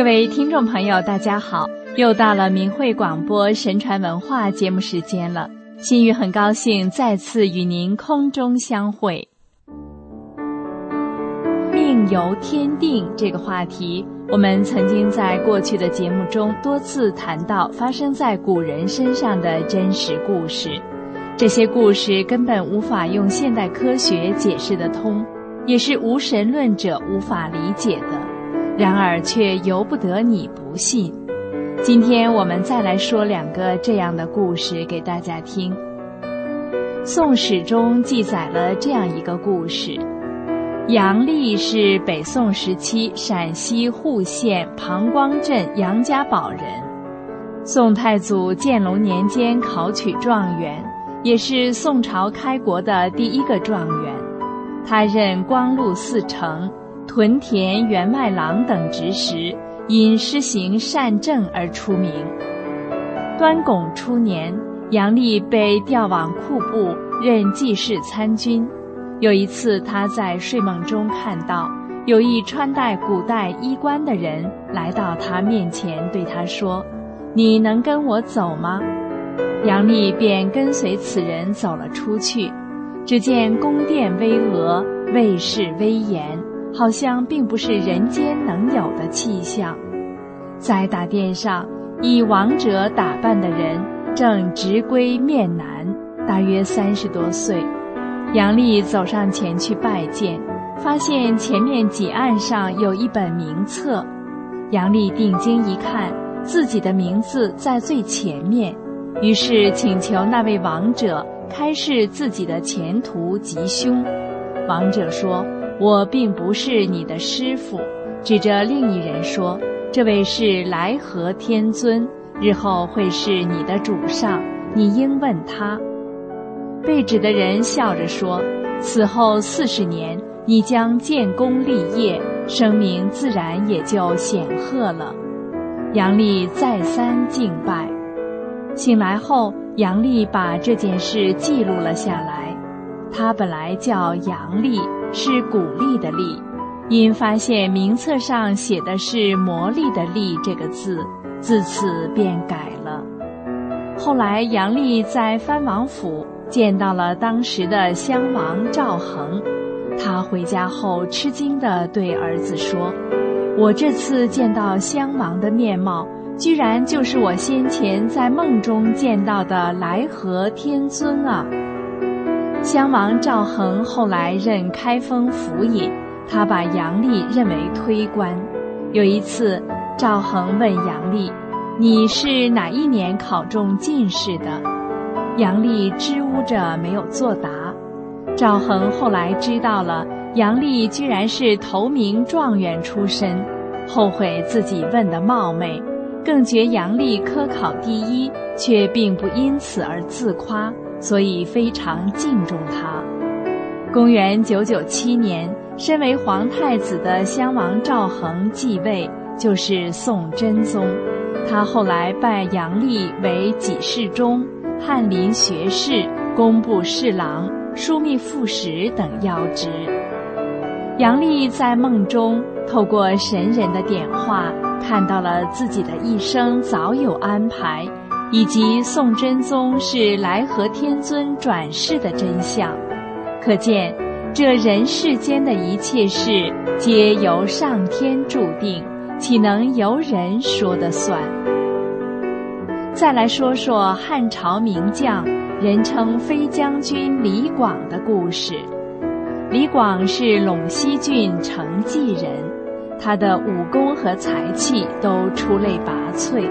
各位听众朋友，大家好！又到了明慧广播神传文化节目时间了。心雨很高兴再次与您空中相会。命由天定这个话题，我们曾经在过去的节目中多次谈到发生在古人身上的真实故事。这些故事根本无法用现代科学解释得通，也是无神论者无法理解的。然而却由不得你不信。今天我们再来说两个这样的故事给大家听。《宋史》中记载了这样一个故事：杨丽是北宋时期陕西户县庞光镇杨家堡人，宋太祖建隆年间考取状元，也是宋朝开国的第一个状元。他任光禄寺丞。屯田员外郎等职时，因施行善政而出名。端拱初年，杨丽被调往库部任记事参军。有一次，他在睡梦中看到有一穿戴古代衣冠的人来到他面前，对他说：“你能跟我走吗？”杨丽便跟随此人走了出去。只见宫殿巍峨，卫士威严。好像并不是人间能有的气象，在大殿上，以王者打扮的人正直归面南，大约三十多岁。杨丽走上前去拜见，发现前面几案上有一本名册。杨丽定睛一看，自己的名字在最前面，于是请求那位王者开示自己的前途吉凶。王者说。我并不是你的师傅，指着另一人说：“这位是来和天尊，日后会是你的主上，你应问他。”被指的人笑着说：“此后四十年，你将建功立业，声名自然也就显赫了。”杨丽再三敬拜。醒来后，杨丽把这件事记录了下来。他本来叫杨丽。是鼓励的励，因发现名册上写的是魔力的力这个字，自此便改了。后来杨丽在藩王府见到了当时的襄王赵恒，他回家后吃惊地对儿子说：“我这次见到襄王的面貌，居然就是我先前在梦中见到的来和天尊啊！”襄王赵恒后来任开封府尹，他把杨丽认为推官。有一次，赵恒问杨丽：“你是哪一年考中进士的？”杨丽支吾着没有作答。赵恒后来知道了杨丽居然是头名状元出身，后悔自己问的冒昧，更觉杨丽科考第一，却并不因此而自夸。所以非常敬重他。公元九九七年，身为皇太子的襄王赵恒继位，就是宋真宗。他后来拜杨丽为给事中、翰林学士、工部侍郎、枢密副使等要职。杨丽在梦中透过神人的点化，看到了自己的一生早有安排。以及宋真宗是来和天尊转世的真相，可见这人世间的一切事皆由上天注定，岂能由人说的算？再来说说汉朝名将，人称飞将军李广的故事。李广是陇西郡成纪人，他的武功和才气都出类拔萃。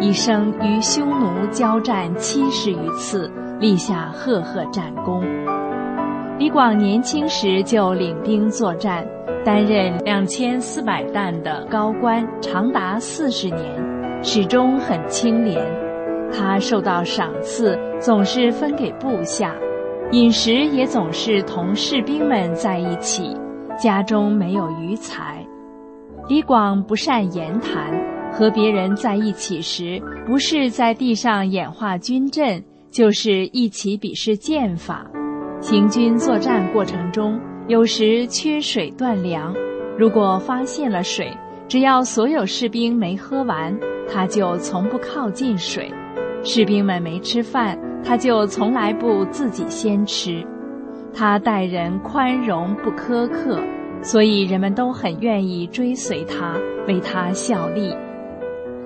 一生与匈奴交战七十余次，立下赫赫战功。李广年轻时就领兵作战，担任两千四百担的高官，长达四十年，始终很清廉。他受到赏赐，总是分给部下，饮食也总是同士兵们在一起，家中没有余财。李广不善言谈。和别人在一起时，不是在地上演化军阵，就是一起比试剑法。行军作战过程中，有时缺水断粮，如果发现了水，只要所有士兵没喝完，他就从不靠近水；士兵们没吃饭，他就从来不自己先吃。他待人宽容不苛刻，所以人们都很愿意追随他，为他效力。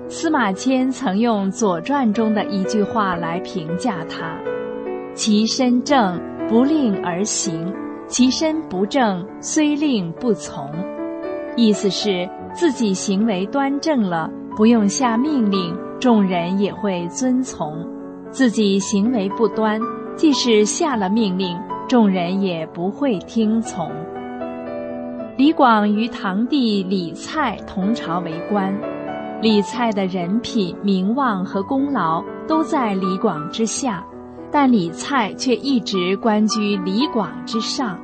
司马迁曾用《左传》中的一句话来评价他：“其身正，不令而行；其身不正，虽令不从。”意思是自己行为端正了，不用下命令，众人也会遵从；自己行为不端，即使下了命令，众人也不会听从。李广与堂弟李蔡同朝为官。李蔡的人品、名望和功劳都在李广之下，但李蔡却一直官居李广之上。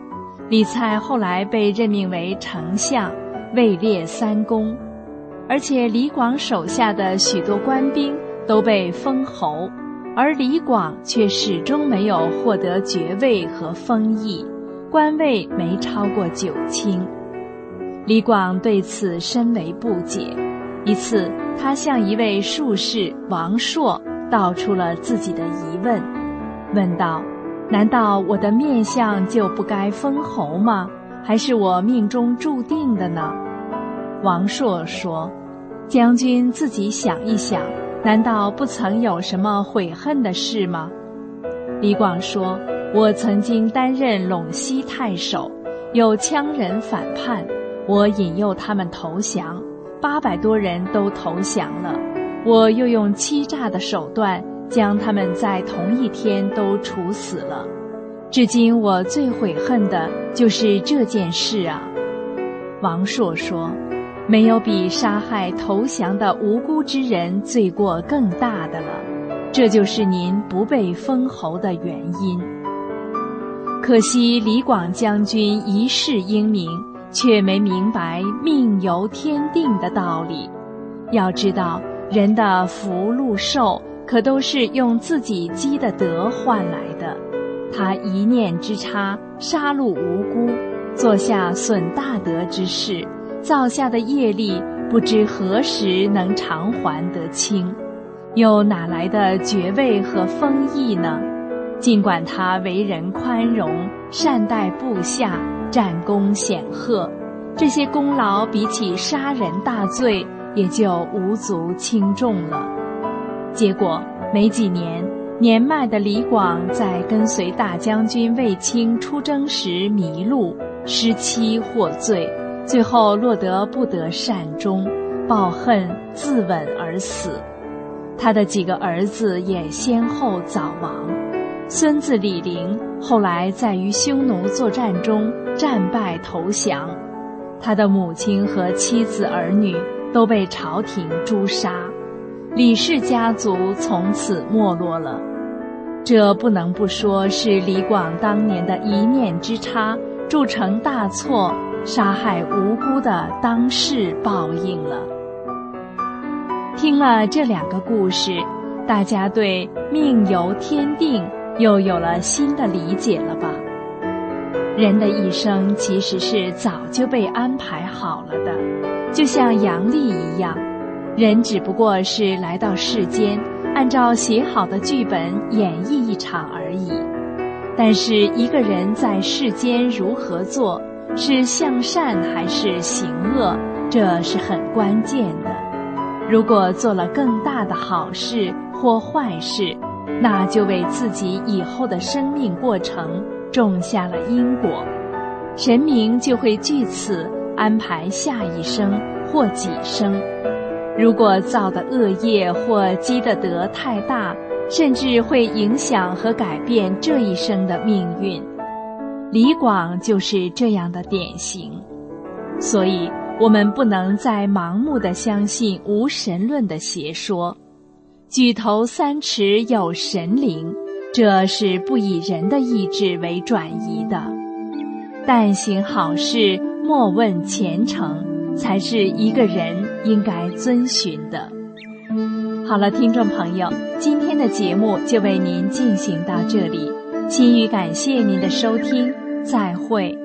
李蔡后来被任命为丞相，位列三公，而且李广手下的许多官兵都被封侯，而李广却始终没有获得爵位和封邑，官位没超过九卿。李广对此深为不解。一次，他向一位术士王朔道出了自己的疑问，问道：“难道我的面相就不该封侯吗？还是我命中注定的呢？”王朔说：“将军自己想一想，难道不曾有什么悔恨的事吗？”李广说：“我曾经担任陇西太守，有羌人反叛，我引诱他们投降。”八百多人都投降了，我又用欺诈的手段将他们在同一天都处死了。至今我最悔恨的就是这件事啊！王朔说：“没有比杀害投降的无辜之人罪过更大的了，这就是您不被封侯的原因。可惜李广将军一世英名。”却没明白命由天定的道理。要知道，人的福禄寿可都是用自己积的德换来的。他一念之差，杀戮无辜，做下损大德之事，造下的业力不知何时能偿还得清，又哪来的爵位和封邑呢？尽管他为人宽容，善待部下。战功显赫，这些功劳比起杀人大罪也就无足轻重了。结果没几年，年迈的李广在跟随大将军卫青出征时迷路，失期获罪，最后落得不得善终，抱恨自刎而死。他的几个儿子也先后早亡。孙子李陵后来在与匈奴作战中战败投降，他的母亲和妻子儿女都被朝廷诛杀，李氏家族从此没落了。这不能不说是李广当年的一念之差铸成大错，杀害无辜的当世报应了。听了这两个故事，大家对命由天定。又有了新的理解了吧？人的一生其实是早就被安排好了的，就像阳历一样，人只不过是来到世间，按照写好的剧本演绎一场而已。但是一个人在世间如何做，是向善还是行恶，这是很关键的。如果做了更大的好事或坏事，那就为自己以后的生命过程种下了因果，神明就会据此安排下一生或几生。如果造的恶业或积的德太大，甚至会影响和改变这一生的命运。李广就是这样的典型，所以我们不能再盲目的相信无神论的邪说。举头三尺有神灵，这是不以人的意志为转移的。但行好事，莫问前程，才是一个人应该遵循的。好了，听众朋友，今天的节目就为您进行到这里，心语感谢您的收听，再会。